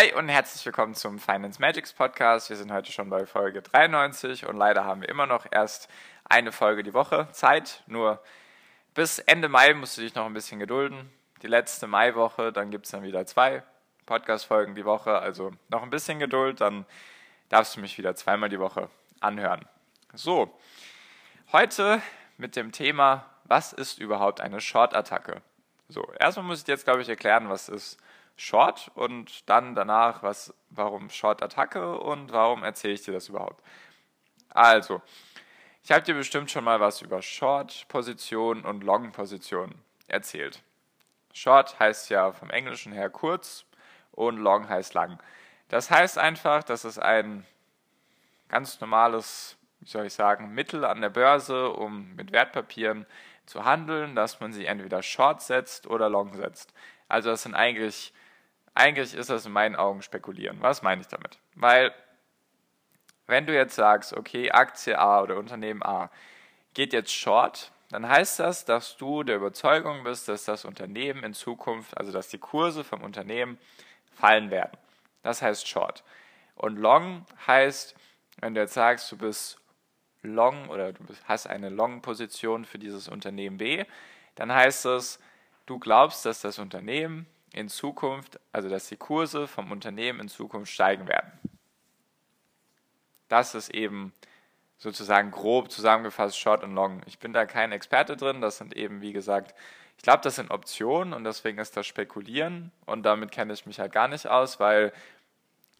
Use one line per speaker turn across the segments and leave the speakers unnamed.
Hi und herzlich willkommen zum Finance Magics Podcast. Wir sind heute schon bei Folge 93 und leider haben wir immer noch erst eine Folge die Woche Zeit. Nur bis Ende Mai musst du dich noch ein bisschen gedulden. Die letzte Maiwoche, dann gibt es dann wieder zwei Podcast-Folgen die Woche. Also noch ein bisschen Geduld, dann darfst du mich wieder zweimal die Woche anhören. So, heute mit dem Thema, was ist überhaupt eine Short-Attacke? So, erstmal muss ich dir jetzt, glaube ich, erklären, was ist Short und dann danach, was, warum Short-Attacke und warum erzähle ich dir das überhaupt. Also, ich habe dir bestimmt schon mal was über Short-Position und Long-Position erzählt. Short heißt ja vom Englischen her kurz und Long heißt lang. Das heißt einfach, dass es ein ganz normales, wie soll ich sagen, Mittel an der Börse, um mit Wertpapieren zu handeln, dass man sie entweder Short setzt oder Long setzt. Also das sind eigentlich eigentlich ist das in meinen Augen spekulieren. Was meine ich damit? Weil, wenn du jetzt sagst, okay, Aktie A oder Unternehmen A geht jetzt short, dann heißt das, dass du der Überzeugung bist, dass das Unternehmen in Zukunft, also dass die Kurse vom Unternehmen fallen werden. Das heißt short. Und long heißt, wenn du jetzt sagst, du bist long oder du hast eine long-Position für dieses Unternehmen B, dann heißt es, du glaubst, dass das Unternehmen in Zukunft, also dass die Kurse vom Unternehmen in Zukunft steigen werden. Das ist eben sozusagen grob zusammengefasst Short und Long. Ich bin da kein Experte drin, das sind eben, wie gesagt, ich glaube, das sind Optionen und deswegen ist das Spekulieren und damit kenne ich mich halt gar nicht aus, weil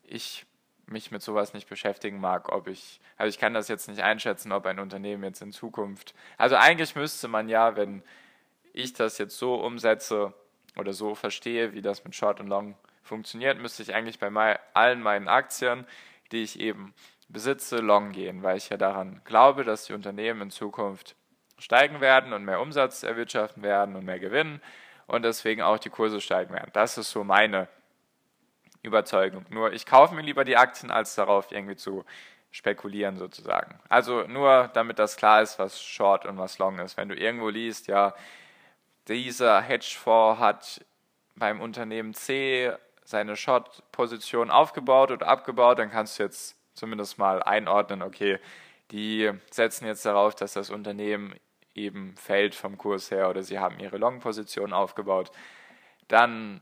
ich mich mit sowas nicht beschäftigen mag, ob ich, also ich kann das jetzt nicht einschätzen, ob ein Unternehmen jetzt in Zukunft, also eigentlich müsste man ja, wenn ich das jetzt so umsetze, oder so verstehe, wie das mit Short und Long funktioniert, müsste ich eigentlich bei allen meinen Aktien, die ich eben besitze, long gehen, weil ich ja daran glaube, dass die Unternehmen in Zukunft steigen werden und mehr Umsatz erwirtschaften werden und mehr gewinnen und deswegen auch die Kurse steigen werden. Das ist so meine Überzeugung. Nur ich kaufe mir lieber die Aktien, als darauf irgendwie zu spekulieren sozusagen. Also nur damit das klar ist, was Short und was Long ist. Wenn du irgendwo liest, ja, dieser Hedgefonds hat beim Unternehmen C seine Short-Position aufgebaut oder abgebaut, dann kannst du jetzt zumindest mal einordnen, okay, die setzen jetzt darauf, dass das Unternehmen eben fällt vom Kurs her oder sie haben ihre Long-Position aufgebaut. Dann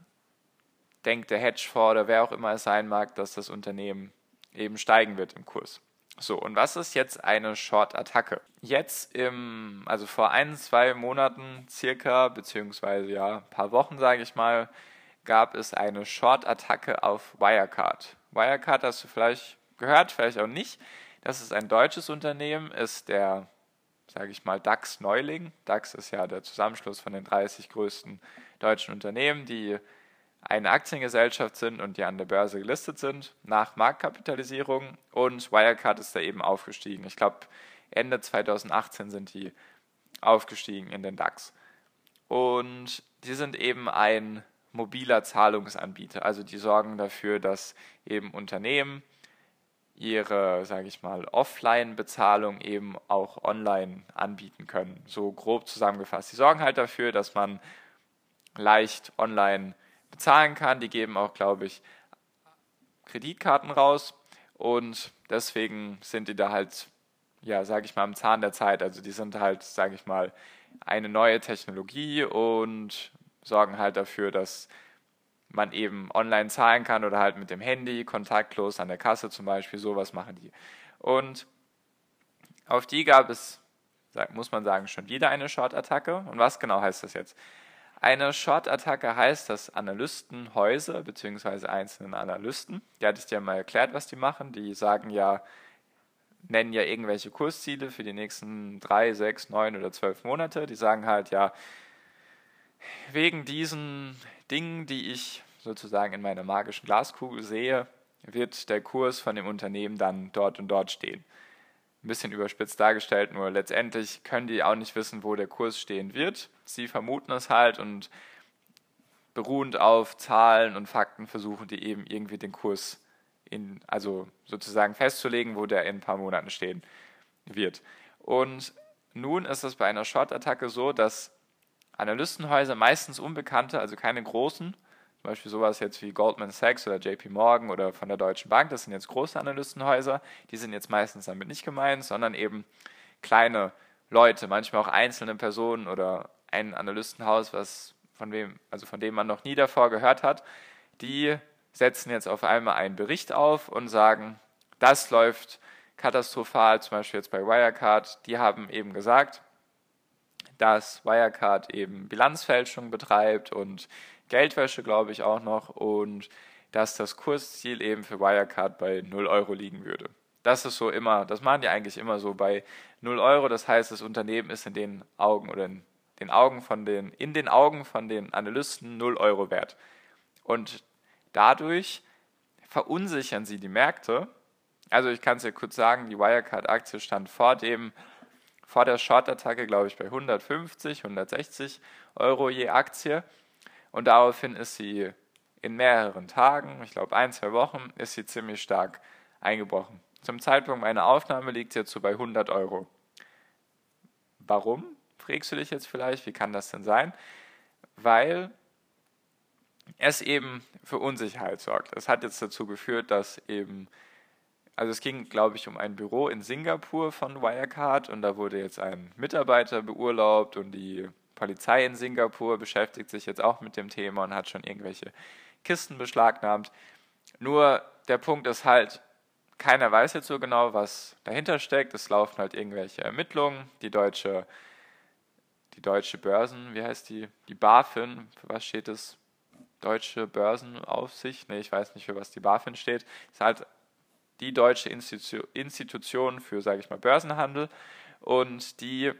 denkt der Hedgefonds oder wer auch immer es sein mag, dass das Unternehmen eben steigen wird im Kurs. So, und was ist jetzt eine Short-Attacke? Jetzt im, also vor ein, zwei Monaten circa, beziehungsweise ja, ein paar Wochen, sage ich mal, gab es eine Short-Attacke auf Wirecard. Wirecard hast du vielleicht gehört, vielleicht auch nicht. Das ist ein deutsches Unternehmen, ist der, sage ich mal, DAX-Neuling. DAX ist ja der Zusammenschluss von den 30 größten deutschen Unternehmen, die eine Aktiengesellschaft sind und die an der Börse gelistet sind, nach Marktkapitalisierung. Und Wirecard ist da eben aufgestiegen. Ich glaube, Ende 2018 sind die aufgestiegen in den DAX. Und die sind eben ein mobiler Zahlungsanbieter. Also die sorgen dafür, dass eben Unternehmen ihre, sage ich mal, Offline-Bezahlung eben auch online anbieten können. So grob zusammengefasst. Die sorgen halt dafür, dass man leicht online bezahlen kann. Die geben auch, glaube ich, Kreditkarten raus und deswegen sind die da halt, ja, sage ich mal, am Zahn der Zeit. Also die sind halt, sage ich mal, eine neue Technologie und sorgen halt dafür, dass man eben online zahlen kann oder halt mit dem Handy, kontaktlos an der Kasse zum Beispiel, sowas machen die. Und auf die gab es, muss man sagen, schon wieder eine Short-Attacke. Und was genau heißt das jetzt? Eine Short-Attacke heißt, dass Analystenhäuser bzw. einzelne Analysten, die hatte ich dir mal erklärt, was die machen, die sagen ja, nennen ja irgendwelche Kursziele für die nächsten drei, sechs, neun oder zwölf Monate. Die sagen halt, ja, wegen diesen Dingen, die ich sozusagen in meiner magischen Glaskugel sehe, wird der Kurs von dem Unternehmen dann dort und dort stehen. Ein bisschen überspitzt dargestellt, nur letztendlich können die auch nicht wissen, wo der Kurs stehen wird. Sie vermuten es halt und beruhend auf Zahlen und Fakten versuchen die eben irgendwie den Kurs in, also sozusagen festzulegen, wo der in ein paar Monaten stehen wird. Und nun ist es bei einer Short-Attacke so, dass Analystenhäuser, meistens unbekannte, also keine großen, zum Beispiel sowas jetzt wie Goldman Sachs oder JP Morgan oder von der Deutschen Bank, das sind jetzt große Analystenhäuser, die sind jetzt meistens damit nicht gemeint, sondern eben kleine Leute, manchmal auch einzelne Personen oder ein Analystenhaus, was von wem, also von dem man noch nie davor gehört hat, die setzen jetzt auf einmal einen Bericht auf und sagen, das läuft katastrophal, zum Beispiel jetzt bei Wirecard, die haben eben gesagt, dass Wirecard eben Bilanzfälschung betreibt und Geldwäsche, glaube ich, auch noch und dass das Kursziel eben für Wirecard bei 0 Euro liegen würde. Das ist so immer, das machen die eigentlich immer so bei 0 Euro. Das heißt, das Unternehmen ist in den Augen oder in den Augen von den, in den Augen von den Analysten 0 Euro wert. Und dadurch verunsichern sie die Märkte. Also ich kann es ja kurz sagen, die Wirecard-Aktie stand vor dem vor der Short-Attacke, glaube ich, bei 150, 160 Euro je Aktie. Und daraufhin ist sie in mehreren Tagen, ich glaube ein, zwei Wochen, ist sie ziemlich stark eingebrochen. Zum Zeitpunkt meiner Aufnahme liegt sie jetzt so bei 100 Euro. Warum, fragst du dich jetzt vielleicht, wie kann das denn sein? Weil es eben für Unsicherheit sorgt. Es hat jetzt dazu geführt, dass eben also es ging, glaube ich, um ein Büro in Singapur von Wirecard und da wurde jetzt ein Mitarbeiter beurlaubt und die Polizei in Singapur beschäftigt sich jetzt auch mit dem Thema und hat schon irgendwelche Kisten beschlagnahmt. Nur der Punkt ist halt, keiner weiß jetzt so genau, was dahinter steckt. Es laufen halt irgendwelche Ermittlungen. Die deutsche, die deutsche Börsen, wie heißt die? Die BaFin, für was steht es? Deutsche Börsenaufsicht? Ne, ich weiß nicht, für was die BaFin steht. Ist halt die deutsche Institu Institution für, sage ich mal, Börsenhandel. Und die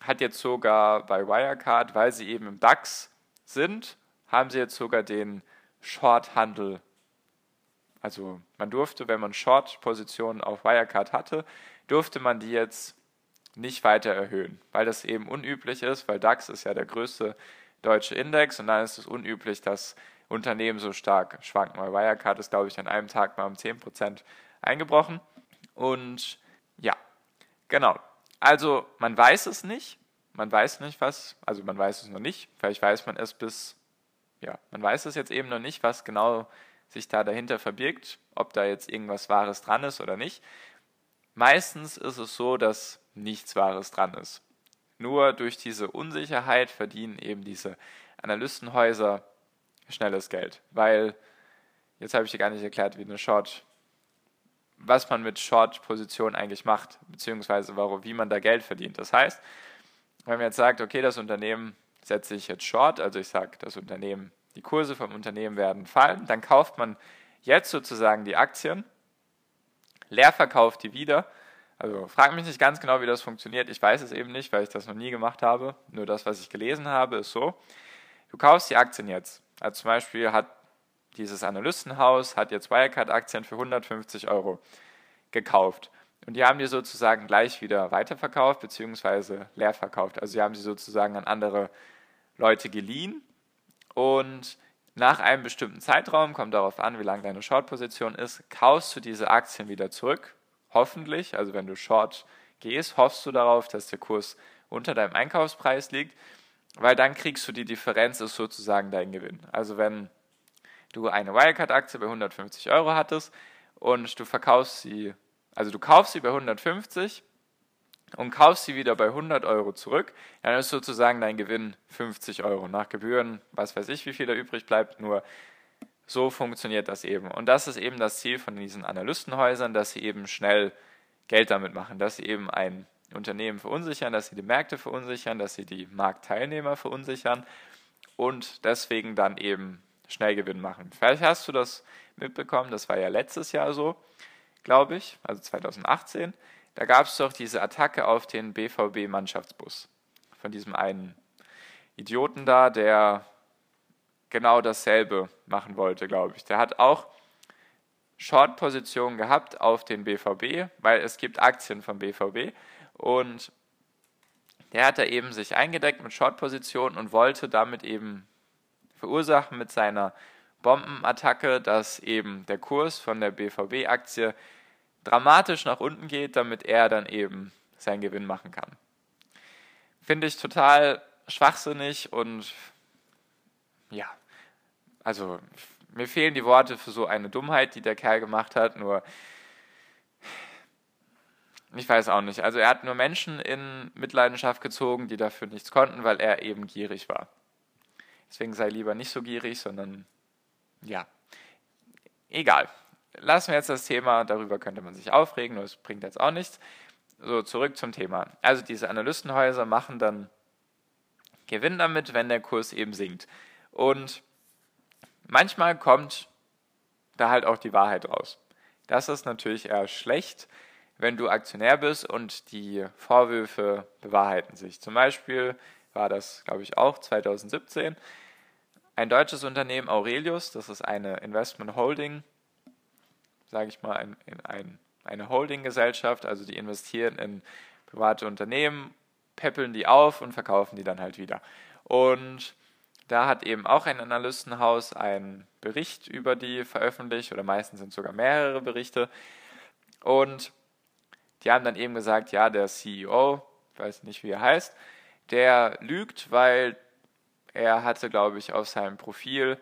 hat jetzt sogar bei Wirecard, weil sie eben im DAX sind, haben sie jetzt sogar den Short-Handel. Also man durfte, wenn man Short-Positionen auf Wirecard hatte, durfte man die jetzt nicht weiter erhöhen, weil das eben unüblich ist, weil DAX ist ja der größte deutsche Index und dann ist es unüblich, dass Unternehmen so stark schwanken, weil Wirecard ist, glaube ich, an einem Tag mal um 10% eingebrochen. Und ja, genau. Also man weiß es nicht. Man weiß nicht, was, also man weiß es noch nicht. Vielleicht weiß man es bis, ja, man weiß es jetzt eben noch nicht, was genau sich da dahinter verbirgt, ob da jetzt irgendwas Wahres dran ist oder nicht. Meistens ist es so, dass nichts Wahres dran ist. Nur durch diese Unsicherheit verdienen eben diese Analystenhäuser schnelles Geld. Weil, jetzt habe ich dir gar nicht erklärt, wie eine Short was man mit Short-Positionen eigentlich macht, beziehungsweise warum, wie man da Geld verdient. Das heißt, wenn man jetzt sagt, okay, das Unternehmen setze ich jetzt Short, also ich sage, das Unternehmen, die Kurse vom Unternehmen werden fallen, dann kauft man jetzt sozusagen die Aktien, leer verkauft die wieder. Also frag mich nicht ganz genau, wie das funktioniert. Ich weiß es eben nicht, weil ich das noch nie gemacht habe. Nur das, was ich gelesen habe, ist so. Du kaufst die Aktien jetzt. Also zum Beispiel hat dieses Analystenhaus hat jetzt Wirecard-Aktien für 150 Euro gekauft. Und die haben die sozusagen gleich wieder weiterverkauft bzw. leer verkauft. Also sie haben sie sozusagen an andere Leute geliehen und nach einem bestimmten Zeitraum, kommt darauf an, wie lang deine Short-Position ist, kaufst du diese Aktien wieder zurück. Hoffentlich, also wenn du Short gehst, hoffst du darauf, dass der Kurs unter deinem Einkaufspreis liegt, weil dann kriegst du die Differenz, ist sozusagen dein Gewinn. Also wenn du eine Wirecard-Aktie bei 150 Euro hattest und du verkaufst sie, also du kaufst sie bei 150 und kaufst sie wieder bei 100 Euro zurück, dann ist sozusagen dein Gewinn 50 Euro nach Gebühren, was weiß ich, wie viel da übrig bleibt, nur so funktioniert das eben. Und das ist eben das Ziel von diesen Analystenhäusern, dass sie eben schnell Geld damit machen, dass sie eben ein Unternehmen verunsichern, dass sie die Märkte verunsichern, dass sie die Marktteilnehmer verunsichern und deswegen dann eben Schnellgewinn machen. Vielleicht hast du das mitbekommen, das war ja letztes Jahr so, glaube ich, also 2018. Da gab es doch diese Attacke auf den BVB-Mannschaftsbus von diesem einen Idioten da, der genau dasselbe machen wollte, glaube ich. Der hat auch Short-Positionen gehabt auf den BVB, weil es gibt Aktien vom BVB und der hat da eben sich eingedeckt mit Short-Positionen und wollte damit eben verursachen mit seiner Bombenattacke, dass eben der Kurs von der BVB-Aktie dramatisch nach unten geht, damit er dann eben seinen Gewinn machen kann. Finde ich total schwachsinnig und ja, also mir fehlen die Worte für so eine Dummheit, die der Kerl gemacht hat, nur ich weiß auch nicht. Also er hat nur Menschen in Mitleidenschaft gezogen, die dafür nichts konnten, weil er eben gierig war. Deswegen sei lieber nicht so gierig, sondern ja, egal. Lassen wir jetzt das Thema, darüber könnte man sich aufregen, nur es bringt jetzt auch nichts. So, zurück zum Thema. Also diese Analystenhäuser machen dann Gewinn damit, wenn der Kurs eben sinkt. Und manchmal kommt da halt auch die Wahrheit raus. Das ist natürlich eher schlecht, wenn du Aktionär bist und die Vorwürfe bewahrheiten sich. Zum Beispiel war das, glaube ich, auch 2017. Ein deutsches Unternehmen, Aurelius, das ist eine Investment Holding, sage ich mal, in, in ein, eine Holding-Gesellschaft, also die investieren in private Unternehmen, peppeln die auf und verkaufen die dann halt wieder. Und da hat eben auch ein Analystenhaus einen Bericht über die veröffentlicht, oder meistens sind sogar mehrere Berichte. Und die haben dann eben gesagt, ja, der CEO, ich weiß nicht, wie er heißt, der lügt, weil er hatte, glaube ich, auf seinem Profil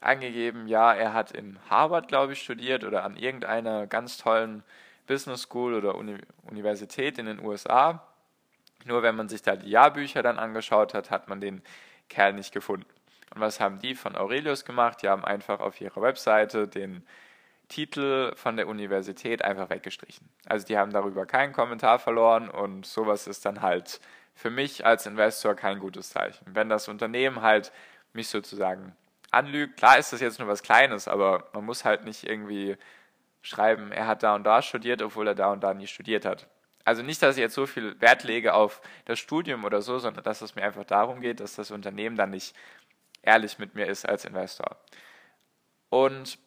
angegeben, ja, er hat in Harvard, glaube ich, studiert oder an irgendeiner ganz tollen Business School oder Uni Universität in den USA. Nur wenn man sich da die Jahrbücher dann angeschaut hat, hat man den Kerl nicht gefunden. Und was haben die von Aurelius gemacht? Die haben einfach auf ihrer Webseite den Titel von der Universität einfach weggestrichen. Also die haben darüber keinen Kommentar verloren und sowas ist dann halt für mich als Investor kein gutes Zeichen. Wenn das Unternehmen halt mich sozusagen anlügt, klar ist das jetzt nur was Kleines, aber man muss halt nicht irgendwie schreiben, er hat da und da studiert, obwohl er da und da nie studiert hat. Also nicht, dass ich jetzt so viel Wert lege auf das Studium oder so, sondern dass es mir einfach darum geht, dass das Unternehmen dann nicht ehrlich mit mir ist als Investor. Und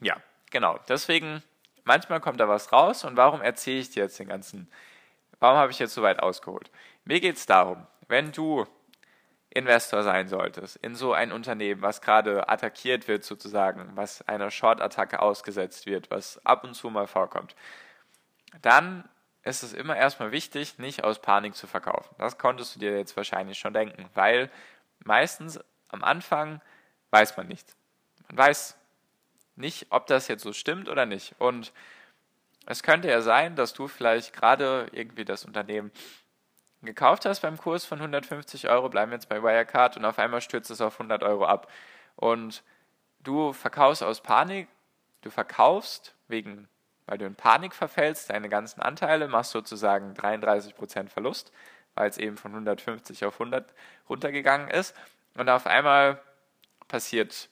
ja, genau. Deswegen, manchmal kommt da was raus und warum erzähle ich dir jetzt den ganzen, warum habe ich jetzt so weit ausgeholt? Mir geht es darum, wenn du Investor sein solltest in so ein Unternehmen, was gerade attackiert wird sozusagen, was einer Short-Attacke ausgesetzt wird, was ab und zu mal vorkommt, dann ist es immer erstmal wichtig, nicht aus Panik zu verkaufen. Das konntest du dir jetzt wahrscheinlich schon denken, weil meistens am Anfang weiß man nicht. Man weiß nicht, ob das jetzt so stimmt oder nicht. Und es könnte ja sein, dass du vielleicht gerade irgendwie das Unternehmen gekauft hast beim Kurs von 150 Euro, bleiben jetzt bei Wirecard, und auf einmal stürzt es auf 100 Euro ab. Und du verkaufst aus Panik, du verkaufst wegen, weil du in Panik verfällst, deine ganzen Anteile, machst sozusagen 33% Verlust, weil es eben von 150 auf 100 runtergegangen ist. Und auf einmal passiert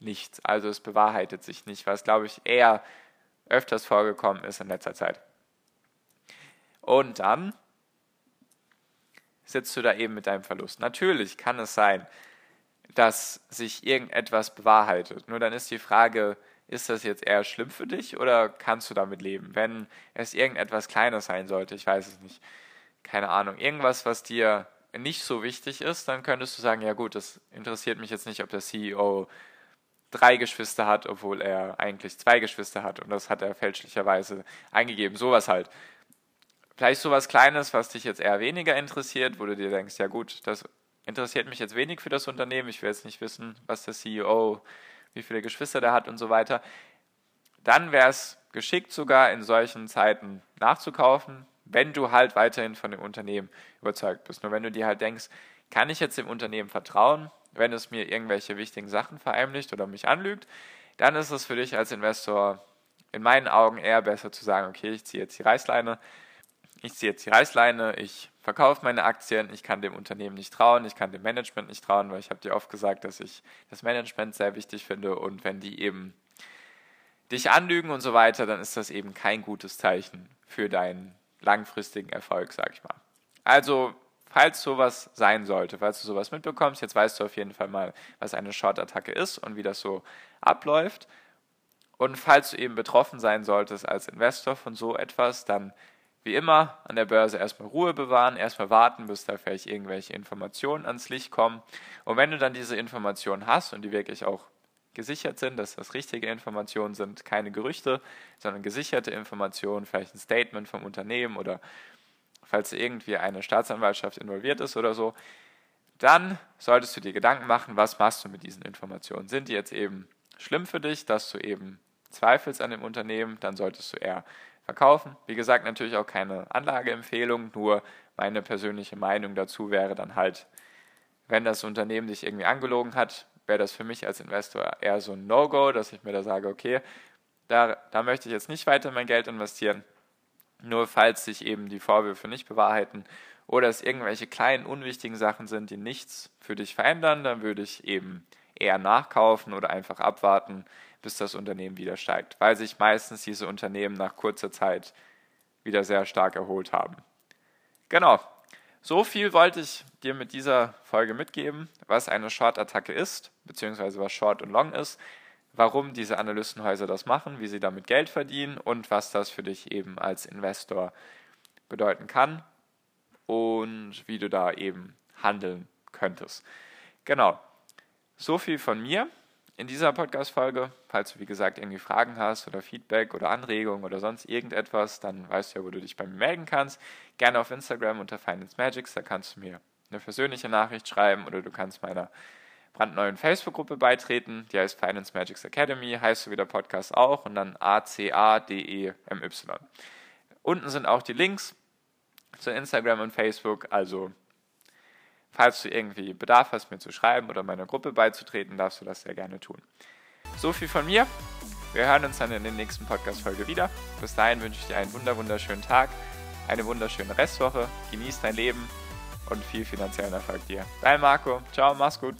nichts. Also es bewahrheitet sich nicht, was glaube ich eher öfters vorgekommen ist in letzter Zeit. Und dann sitzt du da eben mit deinem Verlust. Natürlich kann es sein, dass sich irgendetwas bewahrheitet. Nur dann ist die Frage, ist das jetzt eher schlimm für dich oder kannst du damit leben? Wenn es irgendetwas Kleines sein sollte, ich weiß es nicht, keine Ahnung, irgendwas, was dir nicht so wichtig ist, dann könntest du sagen, ja gut, das interessiert mich jetzt nicht, ob der CEO drei Geschwister hat, obwohl er eigentlich zwei Geschwister hat und das hat er fälschlicherweise eingegeben. Sowas halt. Vielleicht sowas Kleines, was dich jetzt eher weniger interessiert, wo du dir denkst, ja gut, das interessiert mich jetzt wenig für das Unternehmen, ich will jetzt nicht wissen, was der CEO, wie viele Geschwister der hat und so weiter. Dann wäre es geschickt sogar in solchen Zeiten nachzukaufen, wenn du halt weiterhin von dem Unternehmen überzeugt bist. Nur wenn du dir halt denkst, kann ich jetzt dem Unternehmen vertrauen, wenn es mir irgendwelche wichtigen Sachen verheimlicht oder mich anlügt, dann ist es für dich als Investor in meinen Augen eher besser zu sagen, okay, ich ziehe jetzt die Reißleine, ich ziehe jetzt die Reißleine, ich verkaufe meine Aktien, ich kann dem Unternehmen nicht trauen, ich kann dem Management nicht trauen, weil ich habe dir oft gesagt, dass ich das Management sehr wichtig finde und wenn die eben dich anlügen und so weiter, dann ist das eben kein gutes Zeichen für deinen langfristigen Erfolg, sag ich mal. Also falls sowas sein sollte, falls du sowas mitbekommst, jetzt weißt du auf jeden Fall mal, was eine Short-Attacke ist und wie das so abläuft. Und falls du eben betroffen sein solltest als Investor von so etwas, dann wie immer an der Börse erstmal Ruhe bewahren, erstmal warten, bis da vielleicht irgendwelche Informationen ans Licht kommen. Und wenn du dann diese Informationen hast und die wirklich auch gesichert sind, dass das richtige Informationen sind, keine Gerüchte, sondern gesicherte Informationen, vielleicht ein Statement vom Unternehmen oder falls irgendwie eine Staatsanwaltschaft involviert ist oder so, dann solltest du dir Gedanken machen, was machst du mit diesen Informationen. Sind die jetzt eben schlimm für dich, dass du eben zweifelst an dem Unternehmen, dann solltest du eher verkaufen. Wie gesagt, natürlich auch keine Anlageempfehlung, nur meine persönliche Meinung dazu wäre dann halt, wenn das Unternehmen dich irgendwie angelogen hat, wäre das für mich als Investor eher so ein No-Go, dass ich mir da sage, okay, da, da möchte ich jetzt nicht weiter mein Geld investieren. Nur falls sich eben die Vorwürfe nicht bewahrheiten oder es irgendwelche kleinen, unwichtigen Sachen sind, die nichts für dich verändern, dann würde ich eben eher nachkaufen oder einfach abwarten, bis das Unternehmen wieder steigt, weil sich meistens diese Unternehmen nach kurzer Zeit wieder sehr stark erholt haben. Genau. So viel wollte ich dir mit dieser Folge mitgeben, was eine Short-Attacke ist, beziehungsweise was Short und Long ist, warum diese Analystenhäuser das machen, wie sie damit Geld verdienen und was das für dich eben als Investor bedeuten kann und wie du da eben handeln könntest. Genau. So viel von mir in dieser Podcast-Folge. Falls du, wie gesagt, irgendwie Fragen hast oder Feedback oder Anregungen oder sonst irgendetwas, dann weißt du ja, wo du dich bei mir melden kannst. Gerne auf Instagram unter Finance Magics, da kannst du mir eine persönliche Nachricht schreiben oder du kannst meiner brandneuen Facebook-Gruppe beitreten. Die heißt Finance Magics Academy, heißt so wie der Podcast auch und dann A-C-A-D-E-M-Y. Unten sind auch die Links zu Instagram und Facebook, also Falls du irgendwie Bedarf hast, mir zu schreiben oder meiner Gruppe beizutreten, darfst du das sehr gerne tun. So viel von mir. Wir hören uns dann in der nächsten Podcast-Folge wieder. Bis dahin wünsche ich dir einen wunderschönen Tag, eine wunderschöne Restwoche. Genieß dein Leben und viel finanziellen Erfolg dir. Dein Marco. Ciao, mach's gut.